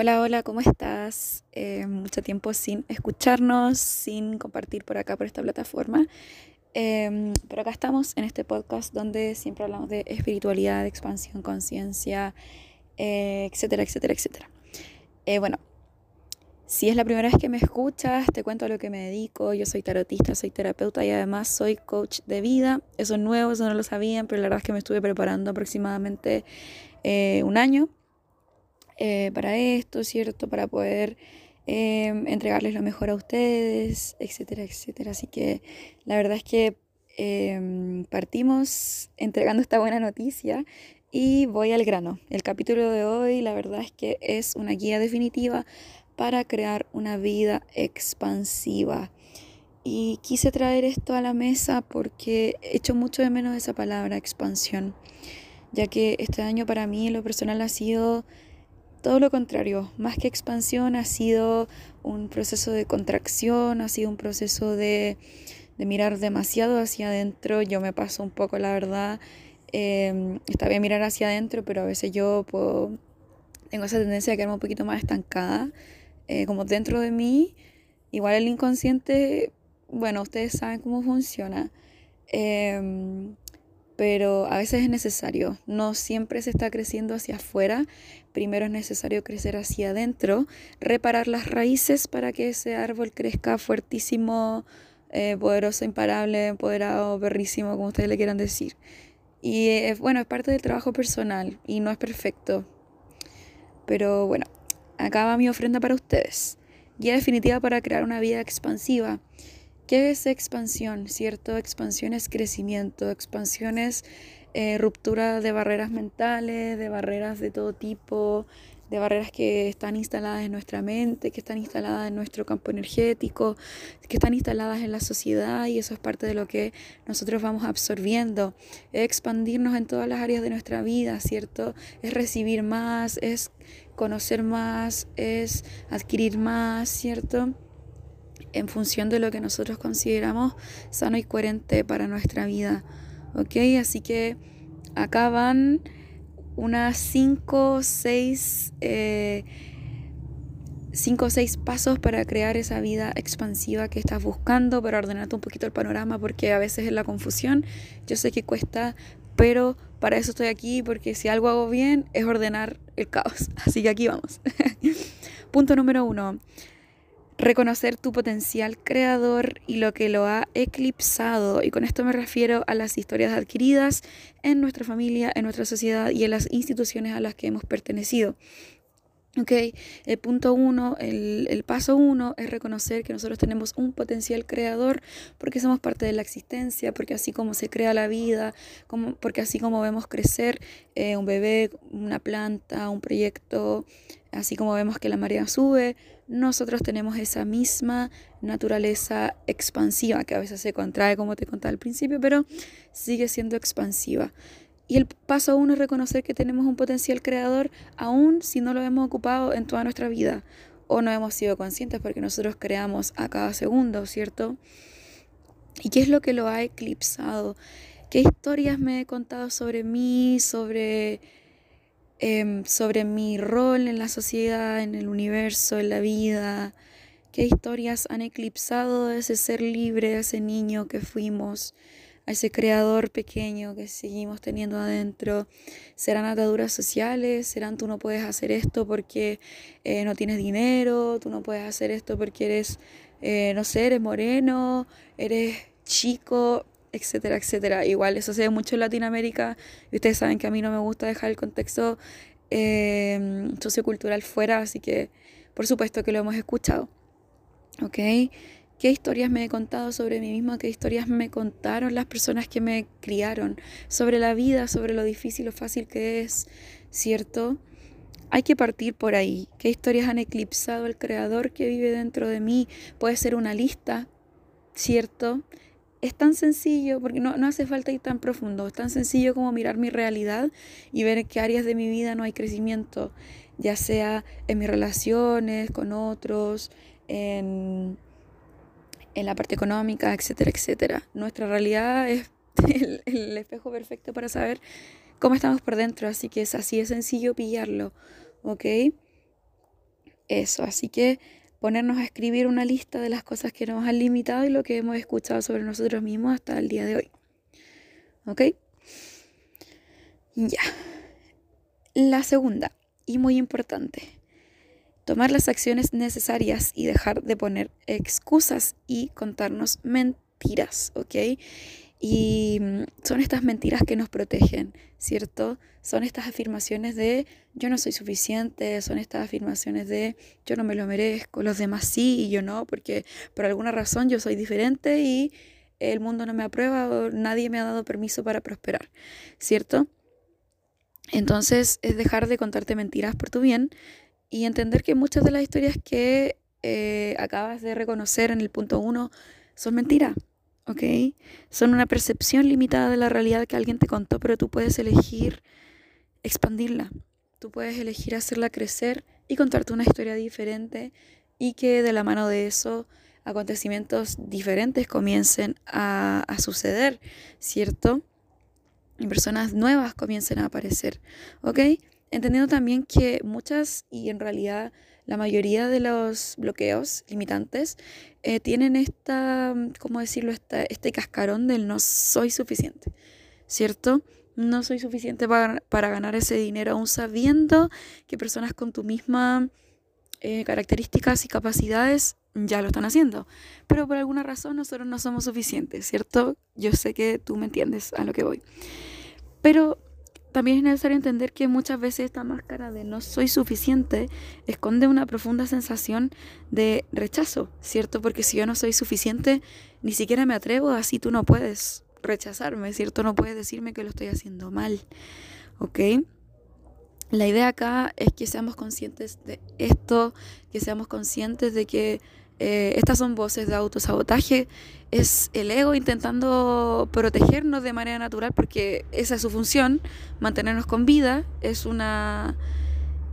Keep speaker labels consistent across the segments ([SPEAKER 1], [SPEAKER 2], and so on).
[SPEAKER 1] Hola, hola, ¿cómo estás? Eh, mucho tiempo sin escucharnos, sin compartir por acá, por esta plataforma. Em, pero acá estamos en este podcast donde siempre hablamos de espiritualidad, expansión, conciencia, eh, etcétera, etcétera, etcétera. Eh, bueno, si es la primera vez que me escuchas, te cuento a lo que me dedico. Yo soy tarotista, soy terapeuta y además soy coach de vida. Eso es nuevo, eso no lo sabían, pero la verdad es que me estuve preparando aproximadamente un año eh, para esto, ¿cierto? Para poder em, entregarles lo mejor a ustedes, etcétera, etcétera. Así que la verdad es que em, partimos entregando esta buena noticia y voy al grano. El capítulo de hoy, la verdad es que es una guía definitiva para crear una vida expansiva. Y quise traer esto a la mesa porque echo mucho de menos esa palabra expansión, ya que este año para mí en lo personal ha sido todo lo contrario, más que expansión ha sido un proceso de contracción, ha sido un proceso de, mirar demasiado hacia adentro. Yo me paso un poco, la verdad, eh, está bien mirar hacia adentro, pero a veces yo tengo esa tendencia a quedarme un poquito más estancada, eh, como dentro de mí. Igual el inconsciente, bueno, ustedes saben cómo funciona. Em, pero a veces es necesario. No siempre se está creciendo hacia afuera. Primero es necesario crecer hacia adentro, reparar las raíces para que ese árbol crezca fuertísimo, eh, poderoso, imparable, empoderado, berrísimo, como ustedes le quieran decir. Y eh, bueno, es parte del trabajo personal y no es perfecto. Pero bueno, acá va mi ofrenda para ustedes. Guía definitiva para crear una vida expansiva ¿Qué es expansión? ¿Cierto? Expansión es crecimiento, expansión es eh, ruptura de barreras mentales, de barreras de todo tipo, de barreras que están instaladas en nuestra mente, que están instaladas en nuestro campo energético, que están instaladas en la sociedad y eso es parte de lo que nosotros vamos absorbiendo. Expandirnos en todas las áreas de nuestra vida, ¿cierto? Es recibir más, es conocer más, es adquirir más, ¿cierto? En función de lo que nosotros consideramos sano y coherente para nuestra vida. ¿Ok? Así que acá van unas 5 o 6 cinco o seis pasos para crear esa vida expansiva que estás buscando, para ordenarte un poquito el panorama, porque a veces es la confusión, yo sé que cuesta, pero para eso estoy aquí, porque si algo hago bien es ordenar el caos. Así que aquí vamos. Punto número uno reconocer tu potencial creador y lo que lo ha eclipsado. Y con esto me refiero a las historias adquiridas en nuestra familia, en nuestra sociedad y en las instituciones a las que hemos pertenecido. Ok, el punto uno, el, el, paso uno es reconocer que nosotros tenemos un potencial creador porque somos parte de la existencia, porque así como se crea la vida, como, porque así como vemos crecer eh, un bebé, una planta, un proyecto, así como vemos que la marea sube, nosotros tenemos esa misma naturaleza expansiva que a veces se contrae como te contaba al principio, pero sigue siendo expansiva. Y el paso uno es reconocer que tenemos un potencial creador aún si no lo hemos ocupado en toda nuestra vida o no hemos sido conscientes porque nosotros creamos a cada segundo, ¿cierto? ¿Y qué es lo que lo ha eclipsado? ¿Qué historias me he contado sobre mí, sobre, em, sobre mi rol en la sociedad, en el universo, en la vida? ¿Qué historias han eclipsado ese ser libre, ese niño que fuimos? a ese creador pequeño que seguimos teniendo adentro. Serán ataduras sociales, serán tú no puedes hacer esto porque eh, no tienes dinero, tú no puedes hacer esto porque eres, eh, no sé, eres moreno, eres chico, etcétera, etcétera. Igual eso se ve mucho en Latinoamérica y ustedes saben que a mí no me gusta dejar el contexto eh, sociocultural fuera, así que por supuesto que lo hemos escuchado. ¿Ok? qué historias me he contado sobre mí misma, qué historias me contaron las personas que me criaron, sobre la vida, sobre lo difícil o fácil que es, ¿cierto? Hay que partir por ahí. ¿Qué historias han eclipsado el creador que vive dentro de mí? Puede ser una lista, ¿cierto? Es tan sencillo, porque no, no hace falta ir tan profundo, es tan sencillo como mirar mi realidad y ver en qué áreas de mi vida no hay crecimiento, ya sea en mis relaciones con otros, en en la parte económica, etcétera, etcétera. Nuestra realidad es el, espejo perfecto para saber cómo estamos por dentro, así que es así de sencillo pillarlo, ¿ok? eso, así que ponernos a escribir una lista de las cosas que nos han limitado y lo que hemos escuchado sobre nosotros mismos hasta el día de hoy. ¿Ok? Ya. La segunda, y muy importante, tomar las acciones necesarias y dejar de poner excusas y contarnos mentiras, ¿ok? Y mm, son estas mentiras que nos protegen, ¿cierto? Son estas afirmaciones de yo no soy suficiente, son estas afirmaciones de yo no me lo merezco, los demás sí y yo no, porque por alguna razón yo soy diferente y el mundo no me aprueba o nadie me ha dado permiso para prosperar, ¿cierto? Entonces es dejar de contarte mentiras por tu bien y entender que muchas de las historias que eh, acabas de reconocer en el punto uno son mentiras, ¿ok? Son una percepción limitada de la realidad que alguien te contó, pero tú puedes elegir expandirla, tú puedes elegir hacerla crecer y contarte una historia diferente y que de la mano de eso acontecimientos diferentes comiencen a, a suceder, ¿cierto? Y personas nuevas comiencen a aparecer, ¿ok? Entendiendo también que muchas y en realidad la mayoría de los bloqueos limitantes eh, tienen esta, ¿cómo decirlo?, este cascarón del no soy suficiente, ¿cierto? No soy suficiente para, para ganar ese dinero aún sabiendo que personas con tu misma eh, características y capacidades ya lo están haciendo. Pero por alguna razón nosotros no somos suficientes, ¿cierto? Yo sé que tú me entiendes a lo que voy. Pero también es necesario entender que muchas veces esta máscara de no soy suficiente esconde una profunda sensación de rechazo, ¿cierto? Porque si yo no soy suficiente, ni siquiera me atrevo, así tú no puedes rechazarme, ¿cierto? No puedes decirme que lo estoy haciendo mal, ¿ok? La idea acá es que seamos conscientes de esto, que seamos conscientes de que eh, estas son voces de autosabotaje, es el ego intentando protegernos de manera natural porque esa es su función, mantenernos con vida, es una,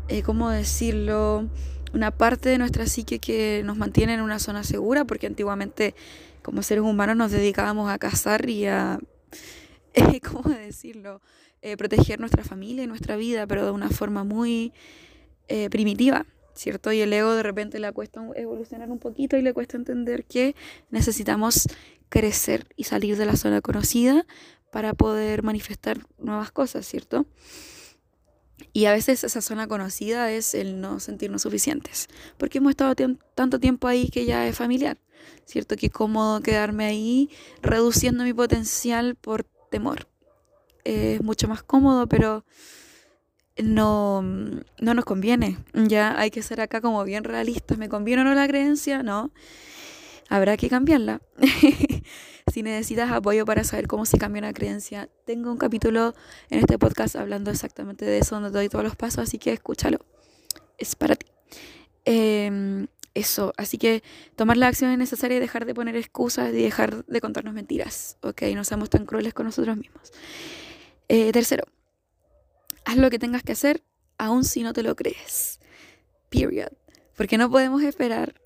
[SPEAKER 1] eh, ¿cómo decirlo? Una parte de nuestra psique que nos mantiene en una zona segura porque antiguamente como seres humanos nos dedicábamos a cazar y a, ¿cómo decirlo? Eh, proteger nuestra familia y nuestra vida, pero de una forma muy primitiva. ¿Cierto? Y el ego de repente le cuesta evolucionar un poquito y le cuesta entender que necesitamos crecer y salir de la zona conocida para poder manifestar nuevas cosas, ¿cierto? Y a veces esa zona conocida es el no sentirnos suficientes, porque hemos estado tanto tiempo ahí que ya es familiar, ¿cierto? Que cómodo quedarme ahí reduciendo mi potencial por temor. Es mucho más cómodo, pero no, no nos conviene. Ya hay que ser acá como bien realistas. ¿Me conviene o no la creencia? No. Habrá que cambiarla. si necesitas apoyo para saber cómo se cambia una creencia, tengo un capítulo en este podcast hablando exactamente de eso, donde doy todos los pasos, así que escúchalo. Es para ti. Em, eso, así que tomar la acción es necesaria y dejar de poner excusas y dejar de contarnos mentiras, ¿ok? No seamos tan crueles con nosotros mismos. Eh, tercero, haz lo que tengas que hacer, aun si no te lo crees. Period. Porque no podemos esperar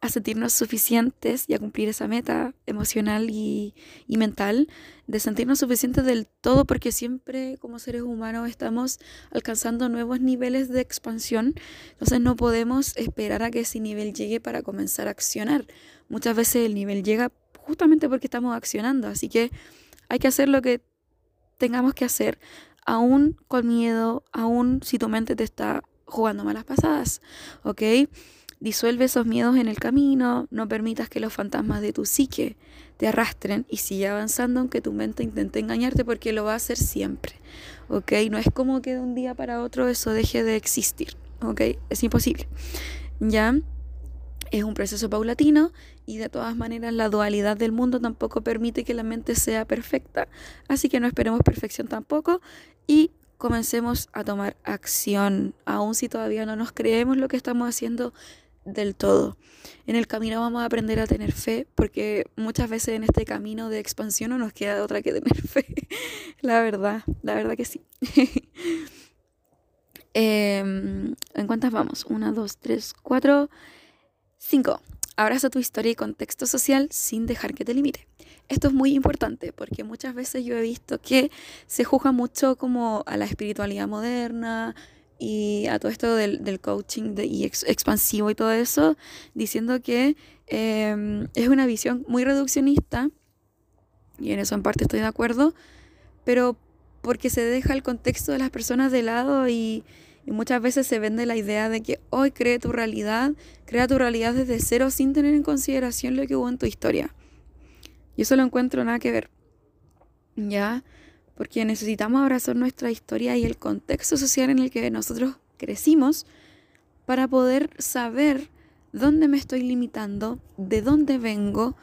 [SPEAKER 1] a sentirnos suficientes y a cumplir esa meta emocional y, y, mental de sentirnos suficientes del todo porque siempre como seres humanos estamos alcanzando nuevos niveles de expansión. Entonces no podemos esperar a que ese nivel llegue para comenzar a accionar. Muchas veces el nivel llega justamente porque estamos accionando. Así que hay que hacer lo que tengamos que hacer aún con miedo, aún si tu mente te está jugando malas pasadas, ¿ok? Disuelve esos miedos en el camino, no permitas que los fantasmas de tu psique te arrastren y sigue avanzando aunque tu mente intente engañarte porque lo va a hacer siempre, ¿ok? No es como que de un día para otro eso deje de existir, ¿ok? Es imposible, ¿ya? Es un proceso paulatino y de todas maneras la dualidad del mundo tampoco permite que la mente sea perfecta, así que no esperemos perfección tampoco y comencemos a tomar acción, aun si todavía no nos creemos lo que estamos haciendo del todo. En el camino vamos a aprender a tener fe, porque muchas veces en este camino de expansión no nos queda otra que tener fe. la verdad, la verdad que sí. Em, ¿En cuántas vamos? Una, dos, tres, cuatro, cinco. Abraza tu historia y contexto social sin dejar que te limite. Esto es muy importante porque muchas veces yo he visto que se juzga mucho como a la espiritualidad moderna, y a todo esto del, coaching y expansivo y todo eso, diciendo que em, es una visión muy reduccionista, y en eso en parte estoy de acuerdo, pero porque se deja el contexto de las personas de lado y, y muchas veces se vende la idea de que hoy cree tu realidad, crea tu realidad desde cero sin tener en consideración lo que hubo en tu historia. Y eso lo encuentro nada que ver. ¿Ya? porque necesitamos abrazar nuestra historia y el contexto social en el que nosotros crecimos para poder saber dónde me estoy limitando, de dónde vengo,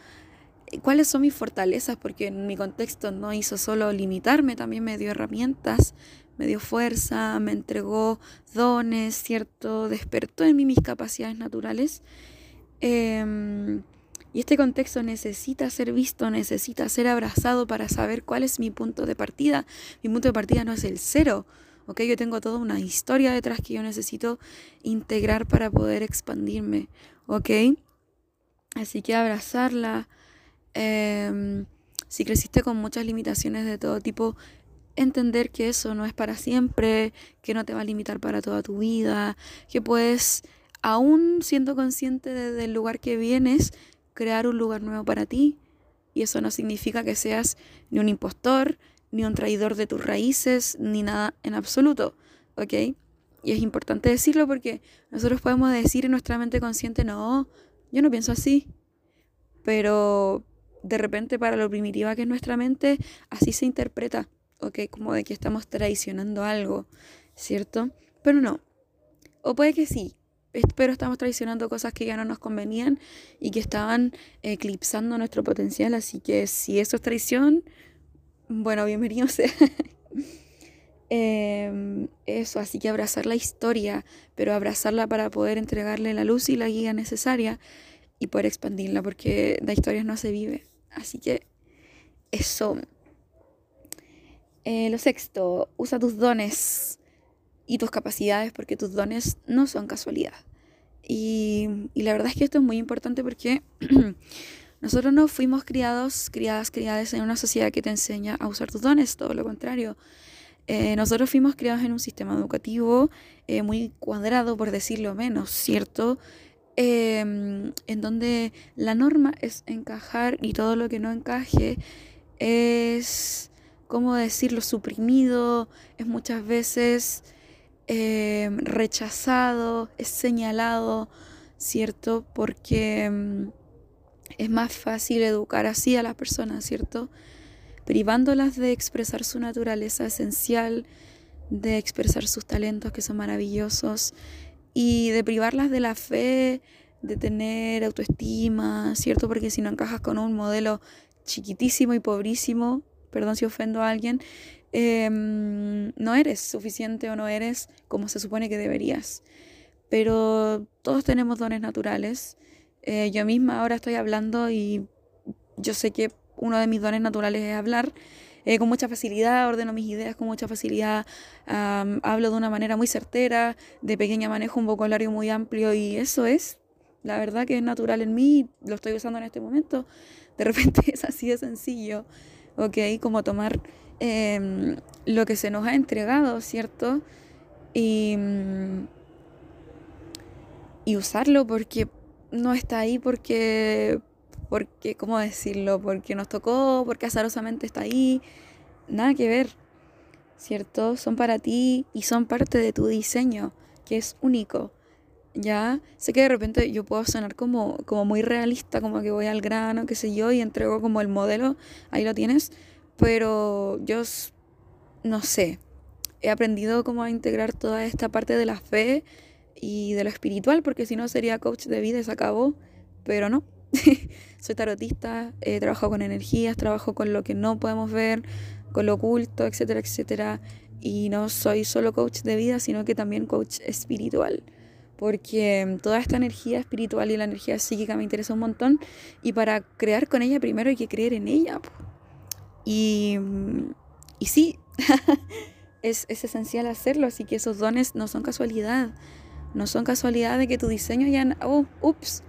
[SPEAKER 1] cuáles son mis fortalezas, porque en mi contexto no hizo solo limitarme, también me dio herramientas, me dio fuerza, me entregó dones, ¿cierto? Despertó en mí mis capacidades naturales. Eh, y este contexto necesita ser visto, necesita ser abrazado para saber cuál es mi punto de partida. Mi punto de partida no es el cero, ¿ok? Yo tengo toda una historia detrás que yo necesito integrar para poder expandirme, ¿ok? Así que abrazarla. Em, si creciste con muchas limitaciones de todo tipo, entender que eso no es para siempre, que no te va a limitar para toda tu vida, que puedes, aún siendo consciente del lugar que vienes, crear un lugar nuevo para ti. Y eso no significa que seas ni un impostor, ni un traidor de tus raíces, ni nada en absoluto. ¿Ok? Y es importante decirlo porque nosotros podemos decir en nuestra mente consciente, no, yo no pienso así. Pero de repente para lo primitiva que es nuestra mente, así se interpreta. ¿Ok? Como de que estamos traicionando algo, ¿cierto? Pero no. O puede que sí, pero estamos traicionando cosas que ya no nos convenían y que estaban eclipsando nuestro potencial. Así que si eso es traición, bueno, bienvenido sea. Em, eso, así que abrazar la historia, pero abrazarla para poder entregarle la luz y la guía necesaria y poder expandirla, porque la historia no se vive. Así que eso. Eh, lo sexto, usa tus dones y tus capacidades porque tus dones no son casualidad. Y, la verdad es que esto es muy importante porque nosotros no fuimos criados, criadas, criadas en una sociedad que te enseña a usar tus dones, todo lo contrario. Eh, nosotros fuimos criados en un sistema educativo eh, muy cuadrado, por decirlo menos, ¿cierto? Em, en donde la norma es encajar y todo lo que no encaje es, ¿cómo decirlo?, suprimido, es muchas veces Em, rechazado, es señalado, ¿cierto? Porque em, es más fácil educar así a las personas, ¿cierto? Privándolas de expresar su naturaleza esencial, de expresar sus talentos que son maravillosos y de privarlas de la fe, de tener autoestima, ¿cierto? Porque si no encajas con un modelo chiquitísimo y pobrísimo, perdón si ofendo a alguien, Em, no eres suficiente o no eres como se supone que deberías. Pero todos tenemos dones naturales. Eh, yo misma ahora estoy hablando y yo sé que uno de mis dones naturales es hablar. Eh, con mucha facilidad, ordeno mis ideas con mucha facilidad, hablo de una manera muy certera, de pequeña manejo un vocabulario muy amplio y eso es, la verdad que es natural en mí, lo estoy usando en este momento. De repente es así de sencillo, ¿ok? Como tomar Em, lo que se nos ha entregado, ¿cierto? Y, y usarlo porque no está ahí porque, porque, ¿cómo decirlo? Porque nos tocó, porque azarosamente está ahí. Nada que ver, ¿cierto? Son para ti y son parte de tu diseño, que es único. Ya sé que de repente yo puedo sonar como, como muy realista, como que voy al grano, qué sé yo, y entrego como el modelo, ahí lo tienes, pero yo no sé, he aprendido cómo integrar toda esta parte de la fe y de lo espiritual, porque si no sería coach de vida se acabó, pero no. Soy tarotista, he trabajado con energías, trabajo con lo que no podemos ver, con lo oculto, etcétera, etcétera. Y no soy solo coach de vida, sino que también coach espiritual. Porque toda esta energía espiritual y la energía psíquica me interesa un montón. Y para crear con ella primero hay que creer en ella. Y, y sí, es, esencial hacerlo, así que esos dones no son casualidad. No son casualidad de que tu diseño ya... Oh, ups,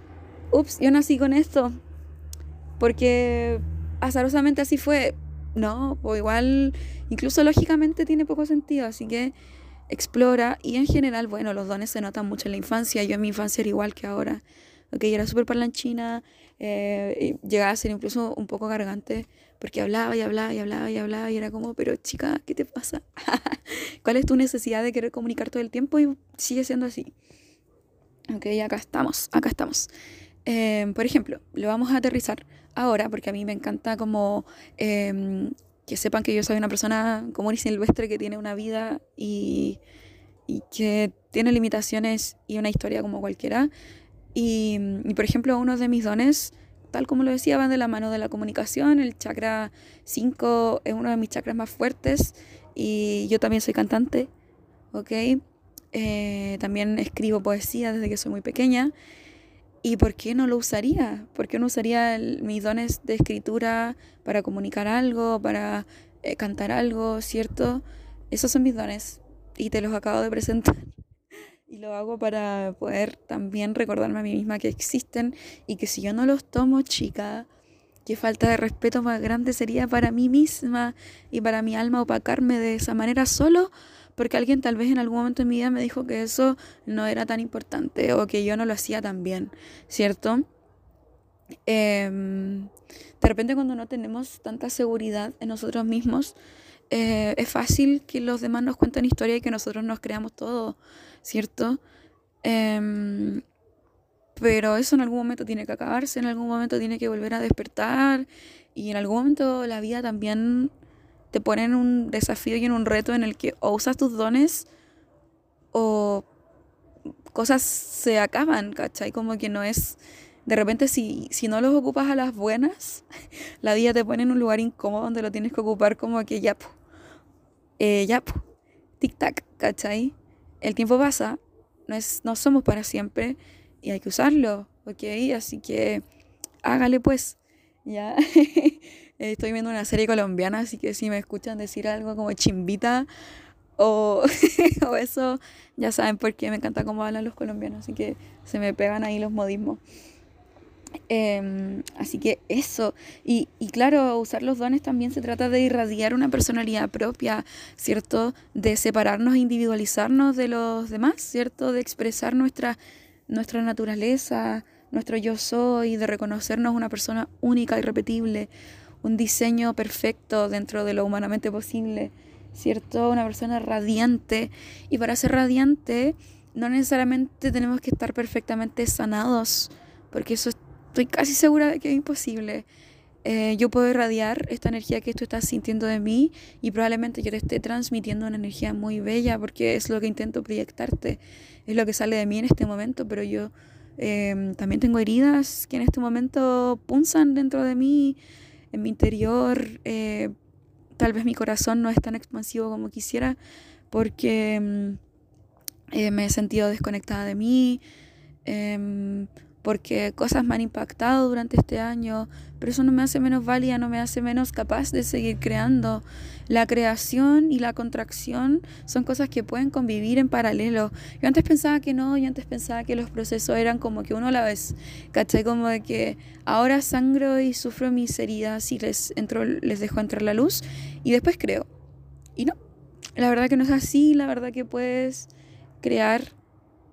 [SPEAKER 1] ups, yo nací con esto. Porque azarosamente así fue. No, o igual, incluso lógicamente tiene poco sentido. Así que explora y en general, bueno, los dones se notan mucho en la infancia. Yo en mi infancia era igual que ahora. Ok, yo era súper parlanchina, eh, llegaba a ser incluso un poco gargante porque hablaba y hablaba y hablaba y hablaba y era como, pero chica, ¿qué te pasa? ¿Cuál es tu necesidad de querer comunicar todo el tiempo? Y sigue siendo así. Ok, acá estamos, acá estamos. Em, por ejemplo, lo vamos a aterrizar ahora porque a mí me encanta como em, que sepan que yo soy una persona común y silvestre que tiene una vida y, y que tiene limitaciones y una historia como cualquiera. Y, por ejemplo, uno de mis dones, tal como lo decía, van de la mano de la comunicación. El chakra 5 es uno de mis chakras más fuertes y yo también soy cantante, ¿ok? Eh, también escribo poesía desde que soy muy pequeña. ¿Y por qué no lo usaría? ¿Por qué no usaría mis dones de escritura para comunicar algo, para eh, cantar algo, ¿cierto? Esos son mis dones y te los acabo de presentar. Y lo hago para poder también recordarme a mí misma que existen y que si yo no los tomo, chica, qué falta de respeto más grande sería para mí misma y para mi alma opacarme de esa manera solo porque alguien tal vez en algún momento de mi vida me dijo que eso no era tan importante o que yo no lo hacía tan bien, ¿cierto? Em, de repente cuando no tenemos tanta seguridad en nosotros mismos, eh, es fácil que los demás nos cuenten historia y que nosotros nos creamos todo, ¿cierto? Em, pero eso en algún momento tiene que acabarse, en algún momento tiene que volver a despertar y en algún momento la vida también te pone en un desafío y en un reto en el que o usas tus dones o cosas se acaban, ¿cachai? Como que no es... De repente si, si no los ocupas a las buenas, la vida te pone en un lugar incómodo donde lo tienes que ocupar como que ya, eh, ya, tic-tac, ¿cachai? El tiempo pasa, no, es, no somos para siempre y hay que usarlo, ¿ok? Así que hágale pues, ¿ya? Estoy viendo una serie colombiana, así que si me escuchan decir algo como chimbita o, o eso, ya saben por qué me encanta cómo hablan los colombianos, así que se me pegan ahí los modismos. Em, así que eso, y, y, claro, usar los dones también se trata de irradiar una personalidad propia, ¿cierto? De separarnos e individualizarnos de los demás, ¿cierto? De expresar nuestra, nuestra naturaleza, nuestro yo soy, de reconocernos una persona única, irrepetible, un diseño perfecto dentro de lo humanamente posible, ¿cierto? Una persona radiante. Y para ser radiante, no necesariamente tenemos que estar perfectamente sanados, porque eso es estoy casi segura de que es imposible. Eh, yo puedo irradiar esta energía que tú estás sintiendo de mí y probablemente yo te esté transmitiendo una energía muy bella porque es lo que intento proyectarte, es lo que sale de mí en este momento, pero yo em, también tengo heridas que en este momento punzan dentro de mí, en mi interior. Eh, tal vez mi corazón no es tan expansivo como quisiera porque em, eh, me he sentido desconectada de mí em, porque cosas me han impactado durante este año, pero eso no me hace menos válida, no me hace menos capaz de seguir creando. La creación y la contracción son cosas que pueden convivir en paralelo. Yo antes pensaba que no, yo antes pensaba que los procesos eran como que uno a la vez, ¿cachai? Como de que ahora sangro y sufro mis heridas y les, entro, les dejo entrar la luz y después creo. Y no, la verdad que no es así, la verdad que puedes crear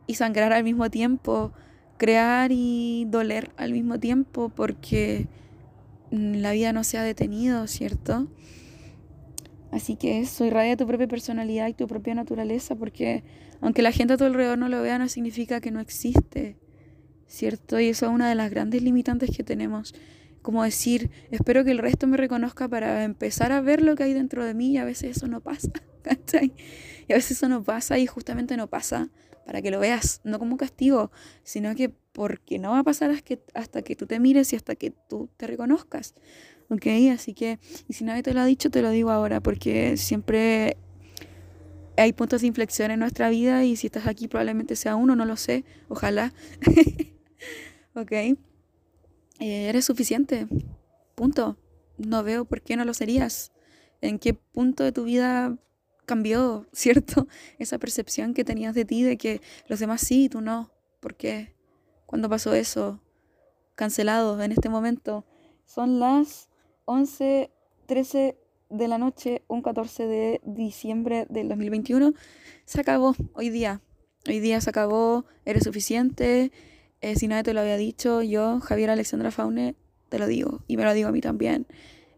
[SPEAKER 1] y sangrar al mismo tiempo crear y doler al mismo tiempo porque mm, la vida no se ha detenido, ¿cierto? Así que eso, irradia tu propia personalidad y tu propia naturaleza porque aunque la gente a tu alrededor no lo vea no significa que no existe, ¿cierto? Y eso es una de las grandes limitantes que tenemos. Como decir, espero que el resto me reconozca para empezar a ver lo que hay dentro de mí y a veces eso no pasa, ¿cachai? Y a veces eso no pasa y justamente no pasa para que lo veas, no como un castigo, sino que porque no va a pasar hasta que, tú te mires y hasta que tú te reconozcas. ¿Ok? Así que, y si nadie te lo ha dicho, te lo digo ahora, porque siempre hay puntos de inflexión en nuestra vida y si estás aquí probablemente sea uno, no lo sé, ojalá. ¿Ok? Eh, eres suficiente. Punto. No veo por qué no lo serías. ¿En qué punto de tu vida cambió, ¿cierto? Esa percepción que tenías de ti, de que los demás sí tú no. ¿Por qué? ¿Cuándo pasó eso? Cancelado en este momento. Son las 11, 13 de la noche, un 14 de diciembre del 2021. Se acabó hoy día. Hoy día se acabó, eres suficiente. Eh, si nadie te lo había dicho, yo, Javier Alexandra Faune, te lo digo. Y me lo digo a mí también.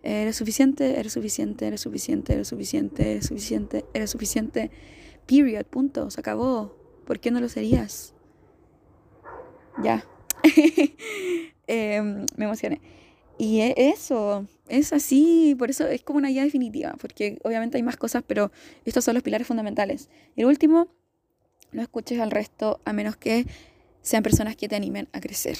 [SPEAKER 1] Eres suficiente, eres suficiente, eres suficiente, eres suficiente, eres suficiente, eres suficiente. Period, punto, se acabó. ¿Por qué no lo serías? Ya. Em, me emocioné. Y e, eso, es así, por eso es como una guía definitiva, porque obviamente hay más cosas, pero estos son los pilares fundamentales. Y el último, no escuches al resto a menos que sean personas que te animen a crecer.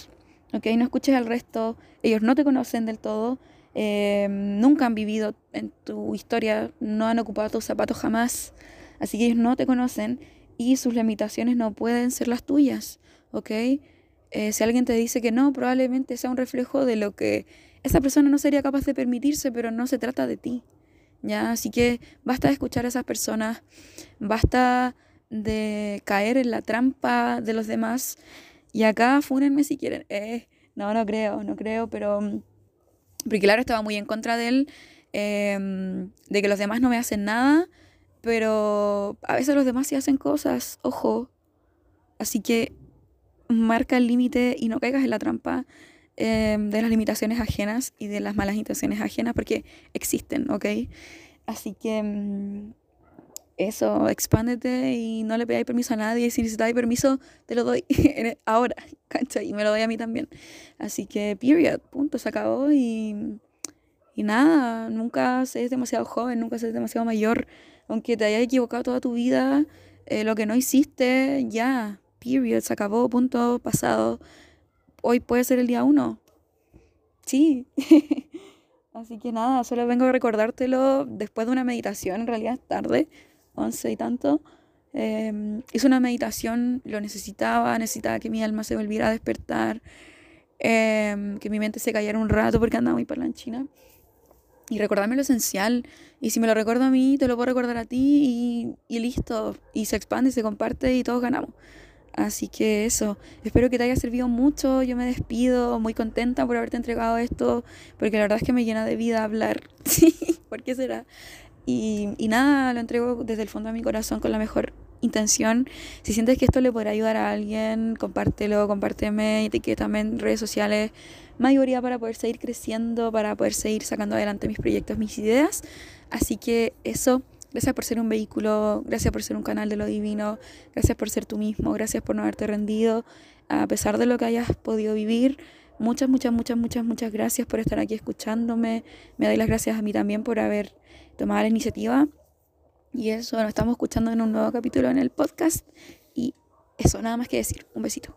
[SPEAKER 1] ¿Ok? No escuches al resto, ellos no te conocen del todo, em, nunca han vivido en tu historia, no han ocupado tus zapatos jamás, así que ellos no te conocen y sus limitaciones no pueden ser las tuyas. ¿Ok? Eh, si alguien te dice que no, probablemente sea un reflejo de lo que esa persona no sería capaz de permitirse, pero no se trata de ti. ¿ya? Así que basta de escuchar a esas personas, basta de caer en la trampa de los demás. Y acá fúnenme si quieren. Eh, no, no creo, no creo, pero... Porque claro, estaba muy en contra de él, em, de que los demás no me hacen nada, pero a veces los demás sí hacen cosas, ojo. Así que marca el límite y no caigas en la trampa em, de las limitaciones ajenas y de las malas intenciones ajenas porque existen, ¿ok? Así que mm, eso, expándete y no le pedáis permiso a nadie. Si necesitáis permiso, te lo doy ahora, cancha, y me lo doy a mí también. Así que, period, punto, se acabó y, y nada, nunca seas demasiado joven, nunca seas demasiado mayor. Aunque te hayas equivocado toda tu vida, eh, lo que no hiciste, ya, period, se acabó, punto, pasado. Hoy puede ser el día uno. Sí. Así que nada, solo vengo a recordártelo después de una meditación, en realidad es tarde, once y tanto. Eh, hice una meditación, lo necesitaba, necesitaba que mi alma se volviera a despertar, em, que mi mente se cayera un rato porque andaba muy parlanchina. Y recordarme lo esencial. Y si me lo recuerdo a mí, te lo puedo recordar a ti y, y listo. Y se expande se comparte y todos ganamos. Así que eso, espero que te haya servido mucho. Yo me despido muy contenta por haberte entregado esto, porque la verdad es que me llena de vida hablar. ¿por qué será? Y, y nada, lo entrego desde el fondo de mi corazón con la mejor intención. Si sientes que esto le podrá ayudar a alguien, compártelo, compárteme, etiquétame en redes sociales. Mayoría para poder seguir creciendo, para poder seguir sacando adelante mis proyectos, mis ideas. Así que eso. Gracias por ser un vehículo, gracias por ser un canal de lo divino, gracias por ser tú mismo, gracias por no haberte rendido, a pesar de lo que hayas podido vivir. Muchas, muchas, muchas, muchas, muchas gracias por estar aquí escuchándome. Me doy las gracias a mí también por haber tomado la iniciativa. Y eso, nos estamos escuchando en un nuevo capítulo en el podcast. Y eso, nada más que decir. Un besito.